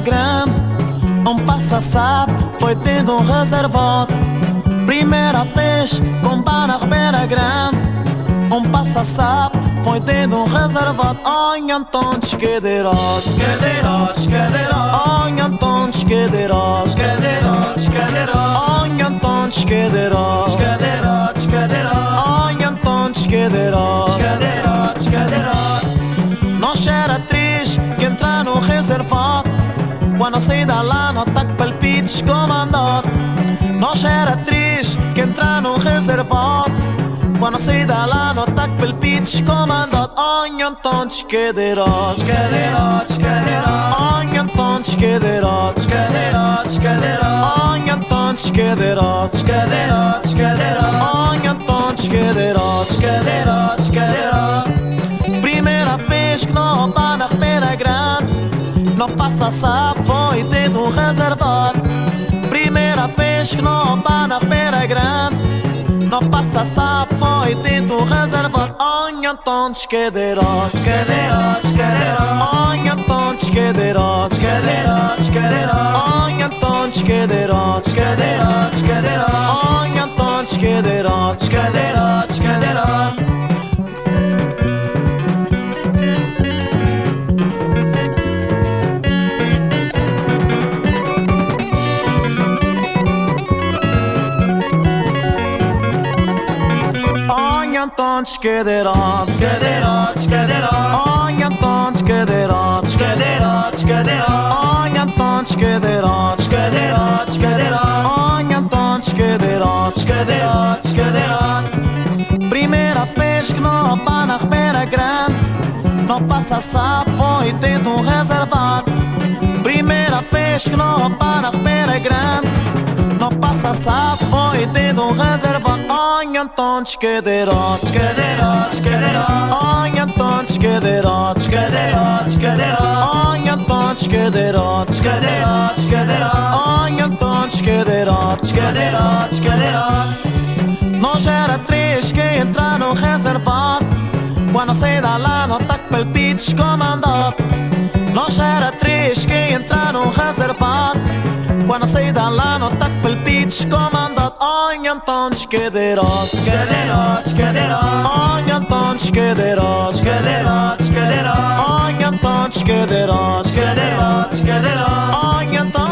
Grande Um passa-sapo foi tendo um reservado. Primeira vez com Banach Pena Grande Um passa-sapo foi tendo um reservado. Ai, Anton, esquederote Esquederote, esquederote Anton, esquederote Esquederote, esquederote Ai, Anton, esquederote Esquederote, Ona sedalano tak palpitiš komandot Noš era triste que entrar no reservado Quando sei da lá no tac pel pitch comandot Ognon tonch que de roch Que de roch, que de roch Ognon tonch que de roch Que de roch, que de roch Ognon tonch que de roch Que de roch, que de roch Ognon tonch que de roch Que de roch, que de roch Não passa sapo e tento reservar Primeira vez que não pá na pera grande. Não passa sapo e tento reservar que tantos que cadeirotes, Onha tontes tantos cadeirotes, que cadeirotes que tantos Onha tontes que Olha tantos cadeirotes, que cadeirotes conch quedará, quedará, quedará. Olha a conch quedará, quedará, quedará. Olha a conch quedará, quedará, quedará. Olha a conch quedará, quedará, quedará. Primeira vez que não para a Ribeira Grande, não passa a foi dentro um reservado. Primeira vez que não pá na Grande não passa sapo, foi dentro um reservado Ai, Anton, esquederote Esquederote, esquederote Ai, Anton, esquederote Esquederote, esquederote Ai, Anton, esquederote Esquederote, esquederote Ai, Anton, esquederote Esquederote, esquederote Nós era três que entrar no reservado. Quando saí da lá, não tá com palpites comandado Nós era três que entraram reservado Quando saí da lá no tac palpites Comandado. Oi então desquedeirotes Cadeirotes, cadeirotes Oi então desquedeirotes Cadeirotes, cadeirotes Oi então desquedeirotes Cadeirotes, cadeirotes Oi então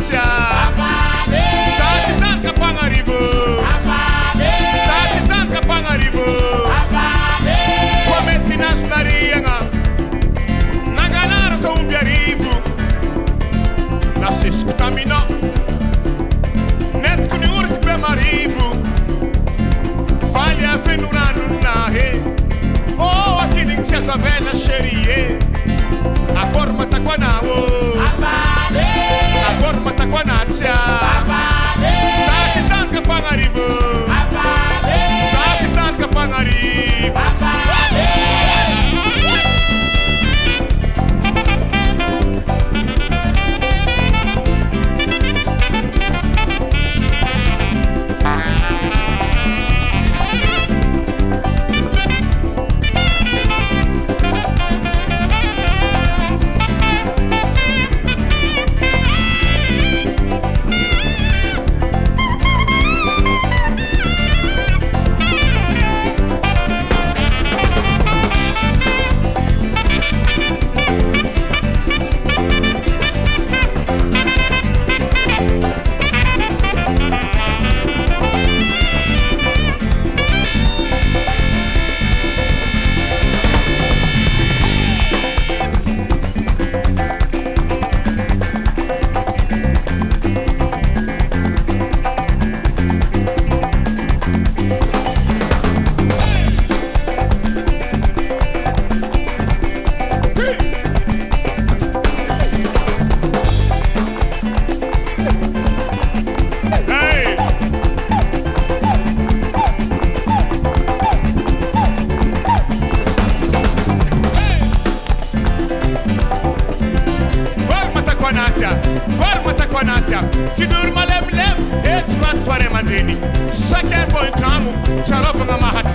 Valencia. Sati Sanka Pangaribo. Sati Sanka Pangaribo. Comete nas carinha. Na galera com o biarivo. Nas escutamina. Net com o urte bem marivo. Falha venurano na rei. Oh, aqui nem se as xerie. A corpa tá com a Grazie!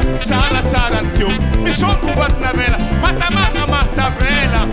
miaina tsaratsara ny teo. Misompovatona matamana martabela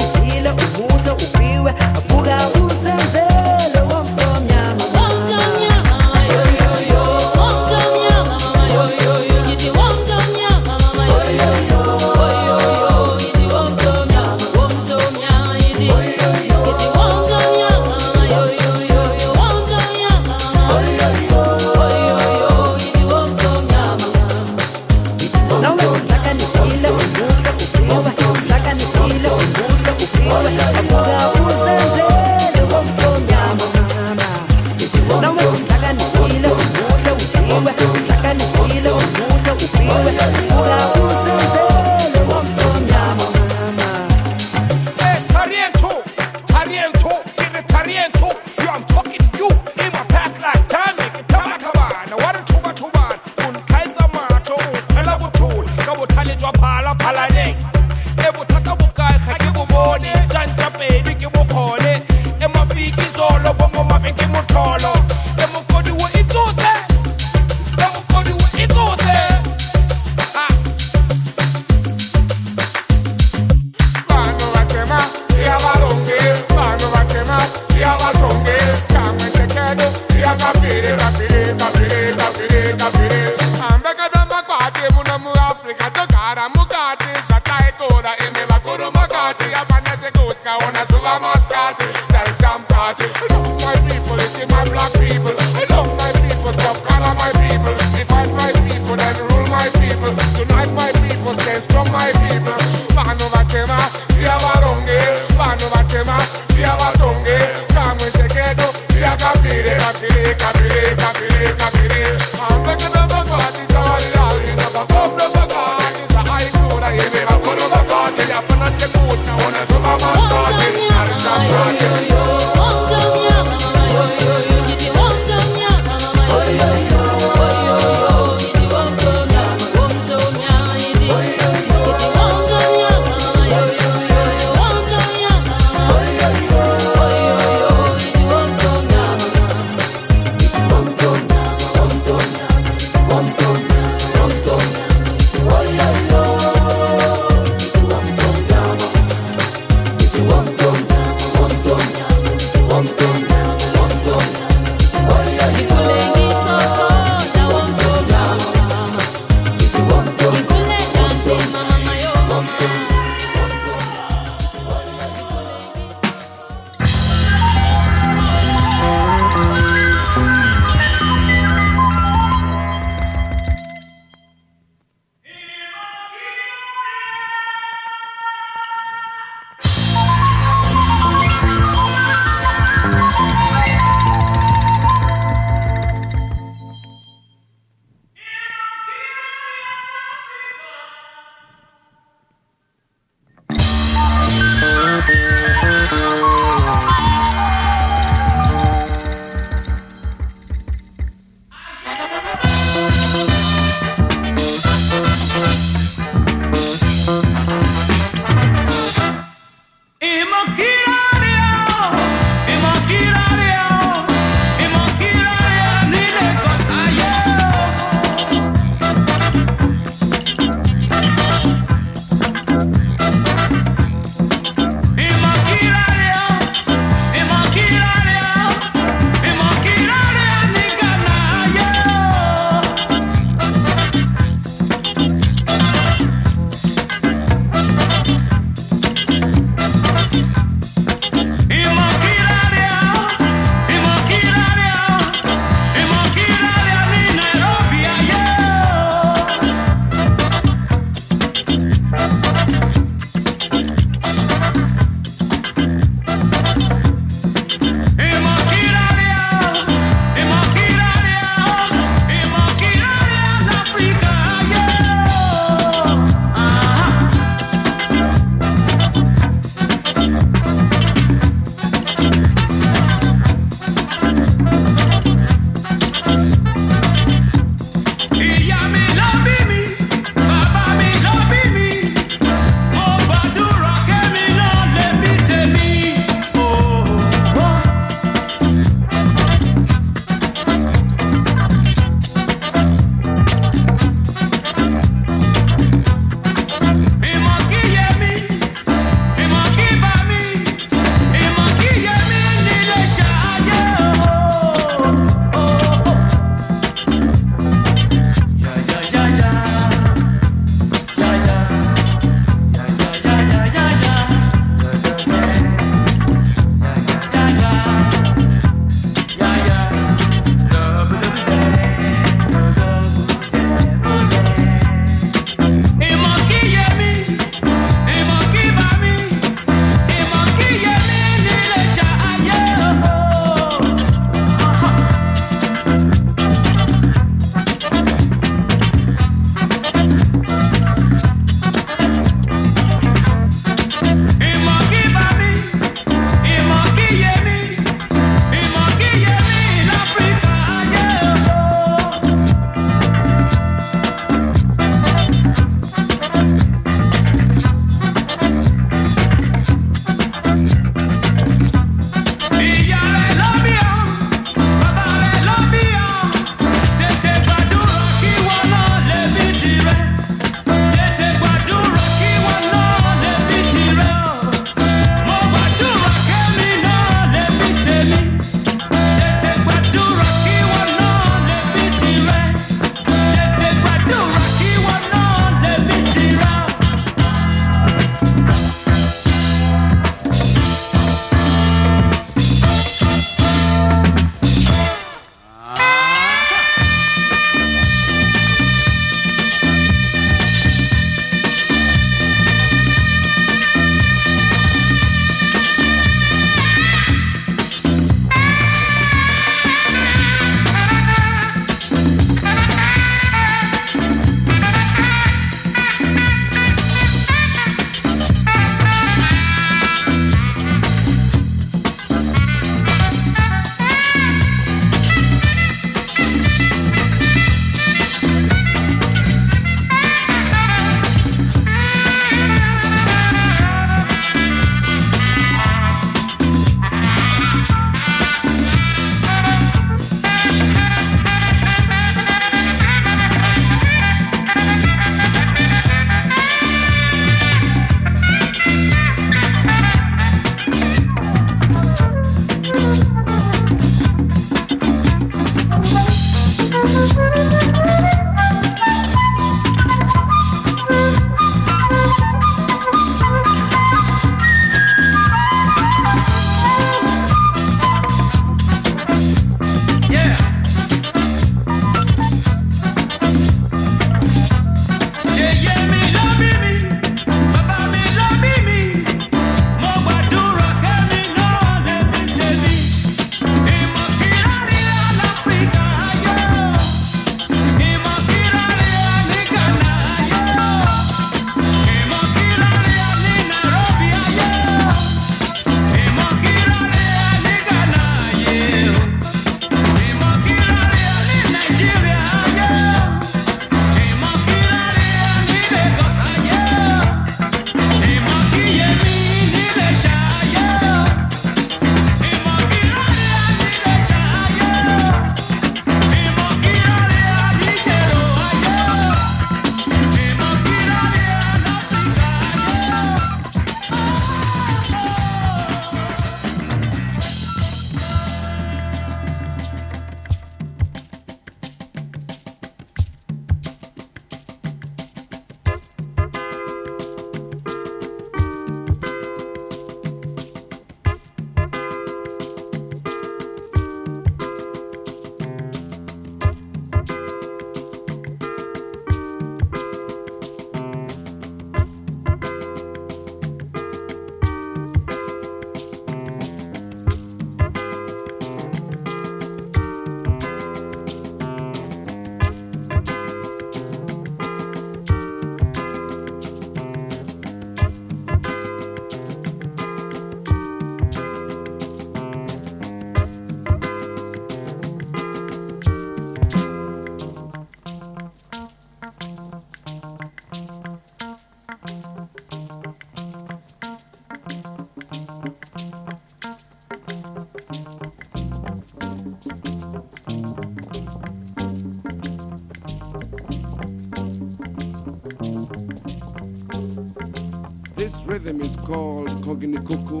rhythm is called Koginikuku,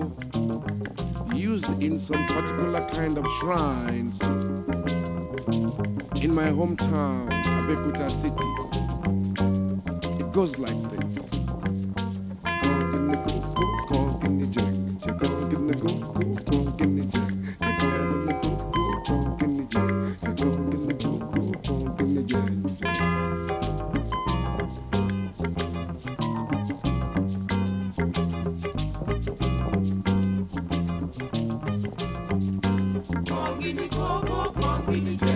used in some particular kind of shrines in my hometown, Abeokuta City. It goes like this. Coco,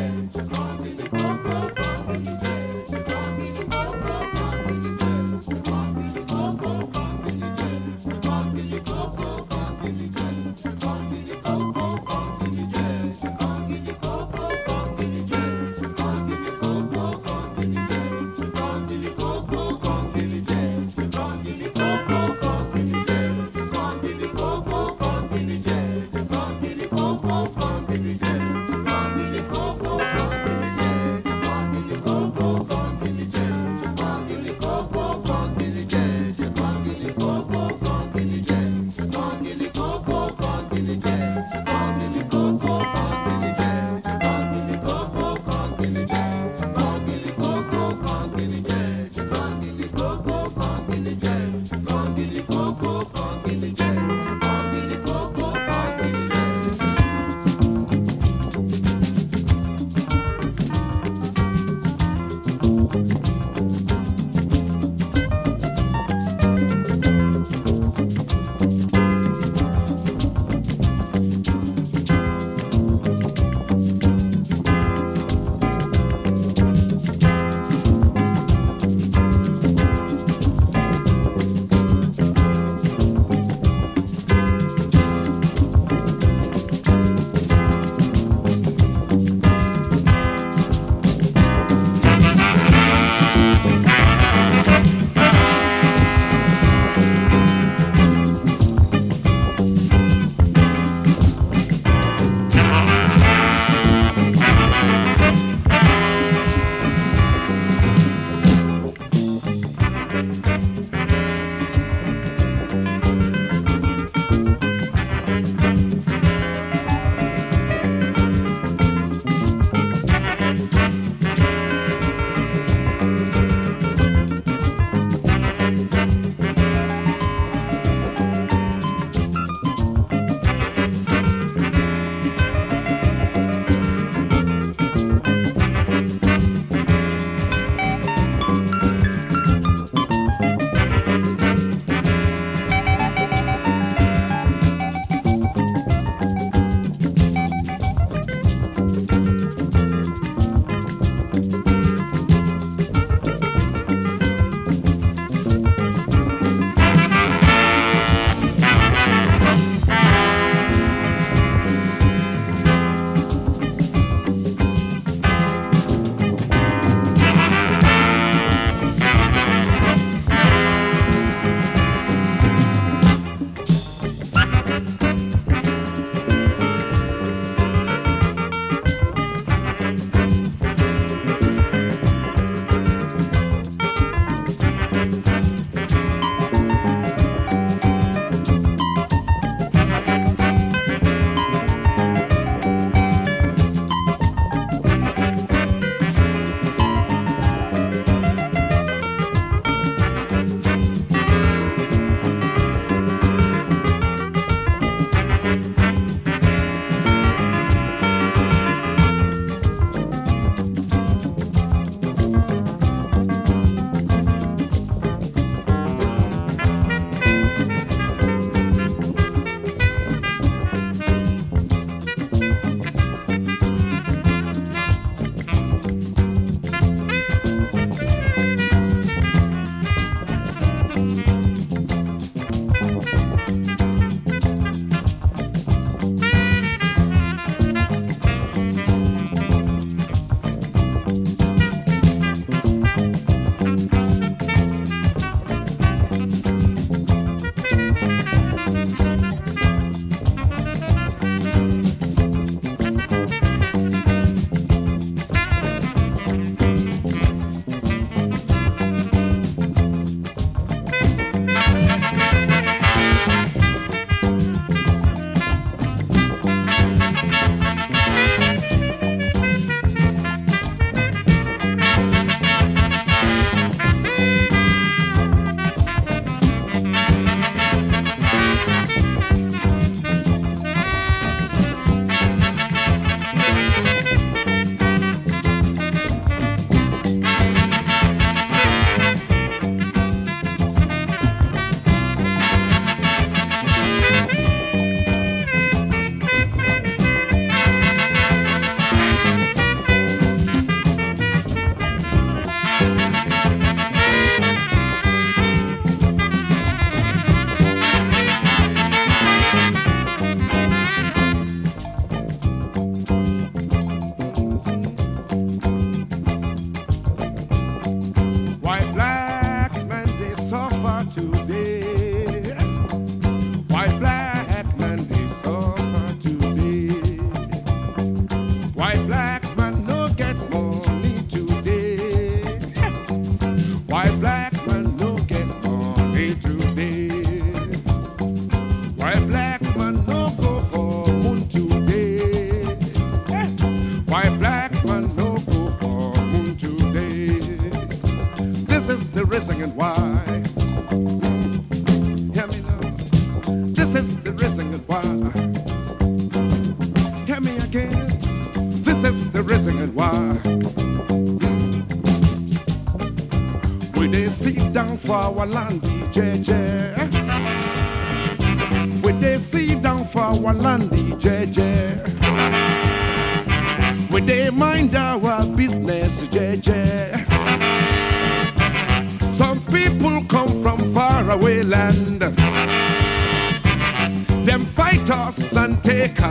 Why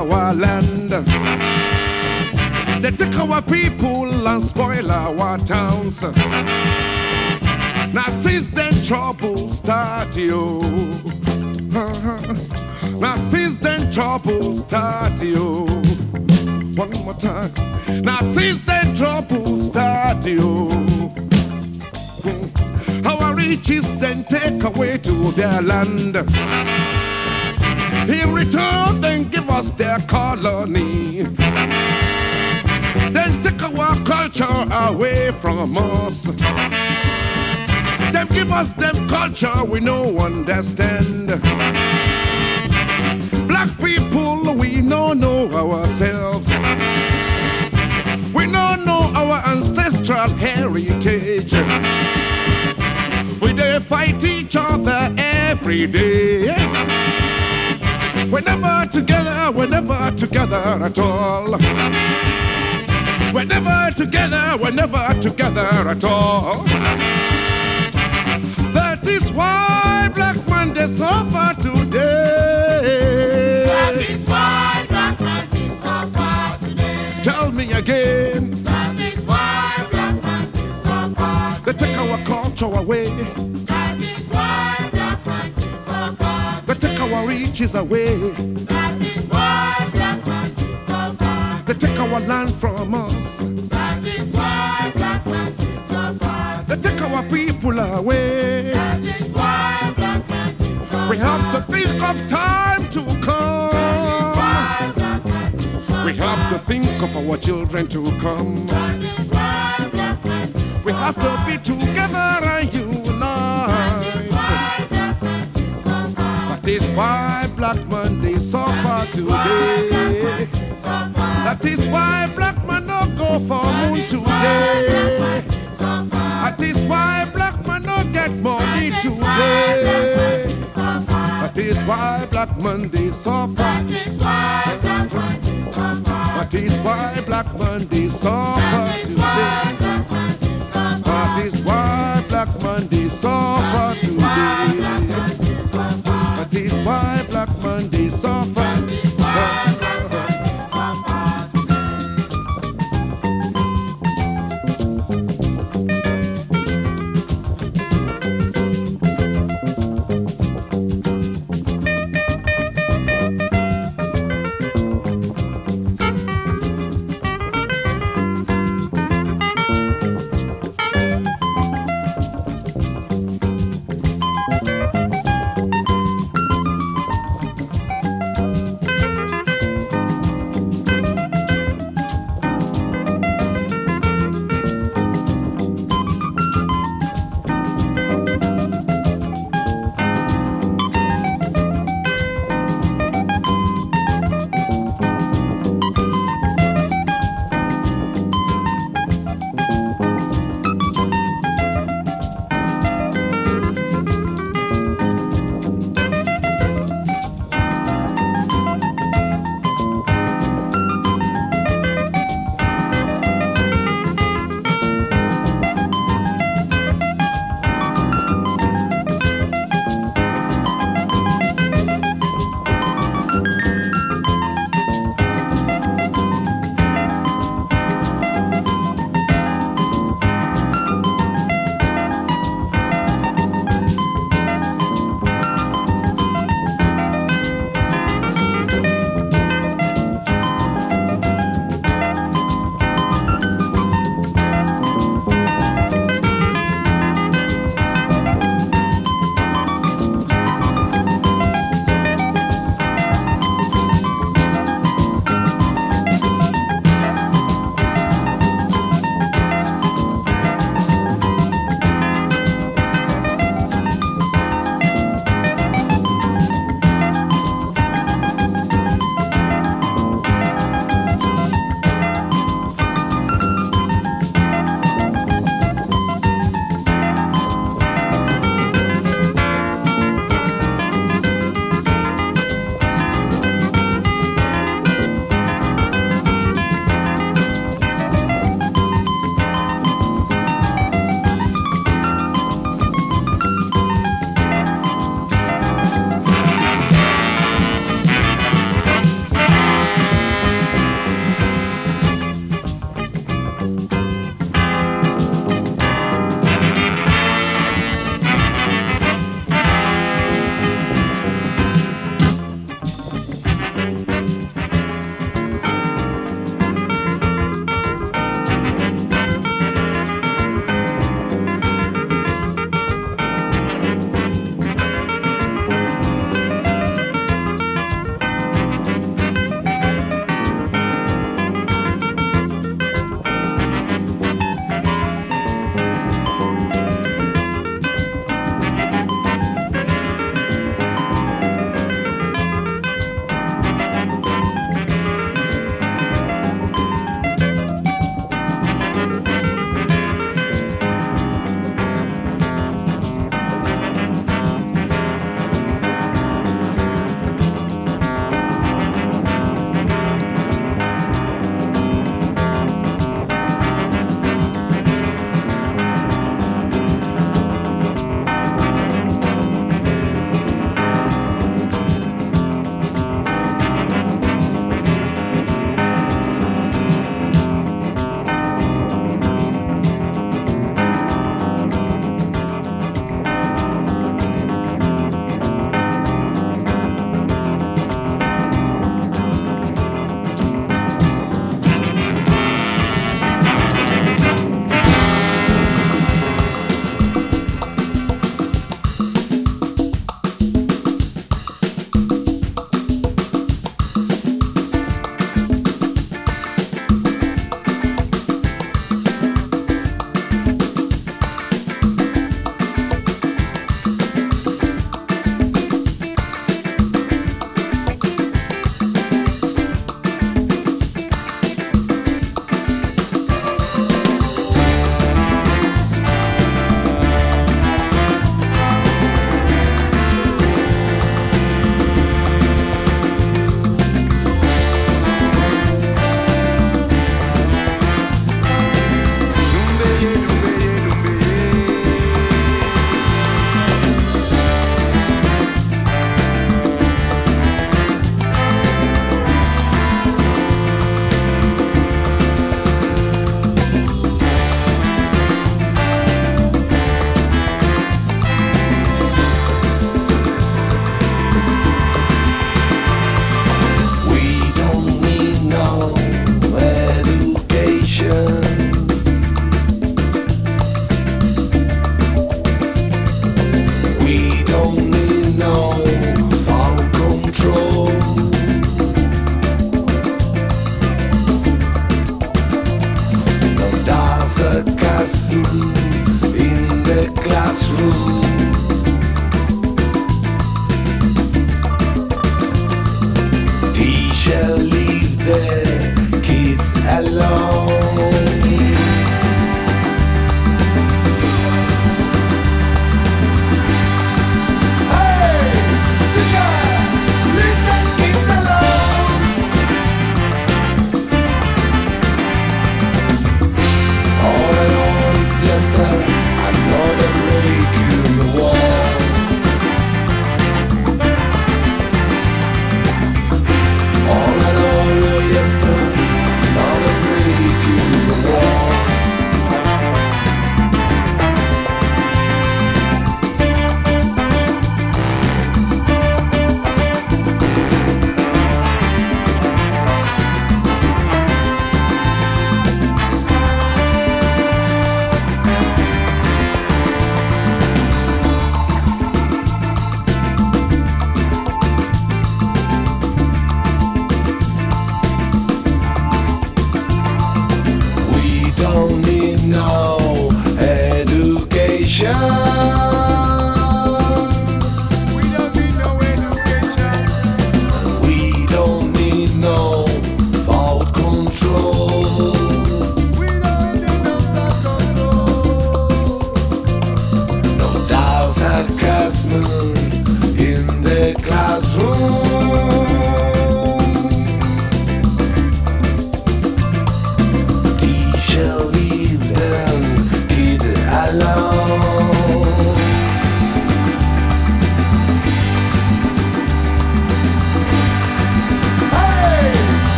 our land. They take our people and spoil our towns. Now since then trouble start you. Now since then trouble start you. One more time. Now since then trouble start you. Our riches then take away to their land. In return, then give us their colony. Then take our culture away from us. Them give us them culture we no understand. Black people, we no know ourselves. We no know our ancestral heritage. We they fight each other every day. We're never together, we're never together at all. We're never together, we're never together at all. That is why black man they suffer today. That is why black man will suffer today. Tell me again, That is why black man will suffer they take our culture away, riches away, That is why black man will suffer they take our land from us, That is why black man will suffer they take our people away. That is why black man will suffer We have to think of time to come. Why black man will suffer We have to think of our children to come. That is why black man will We have to be together and unite. Is why black man they suffer today. That is why black man no go for moon today. That is why black man no get money today. That is why black man they. That suffer That is why black man they suffer today. That is why black man they suffer today. Why black man they suffer.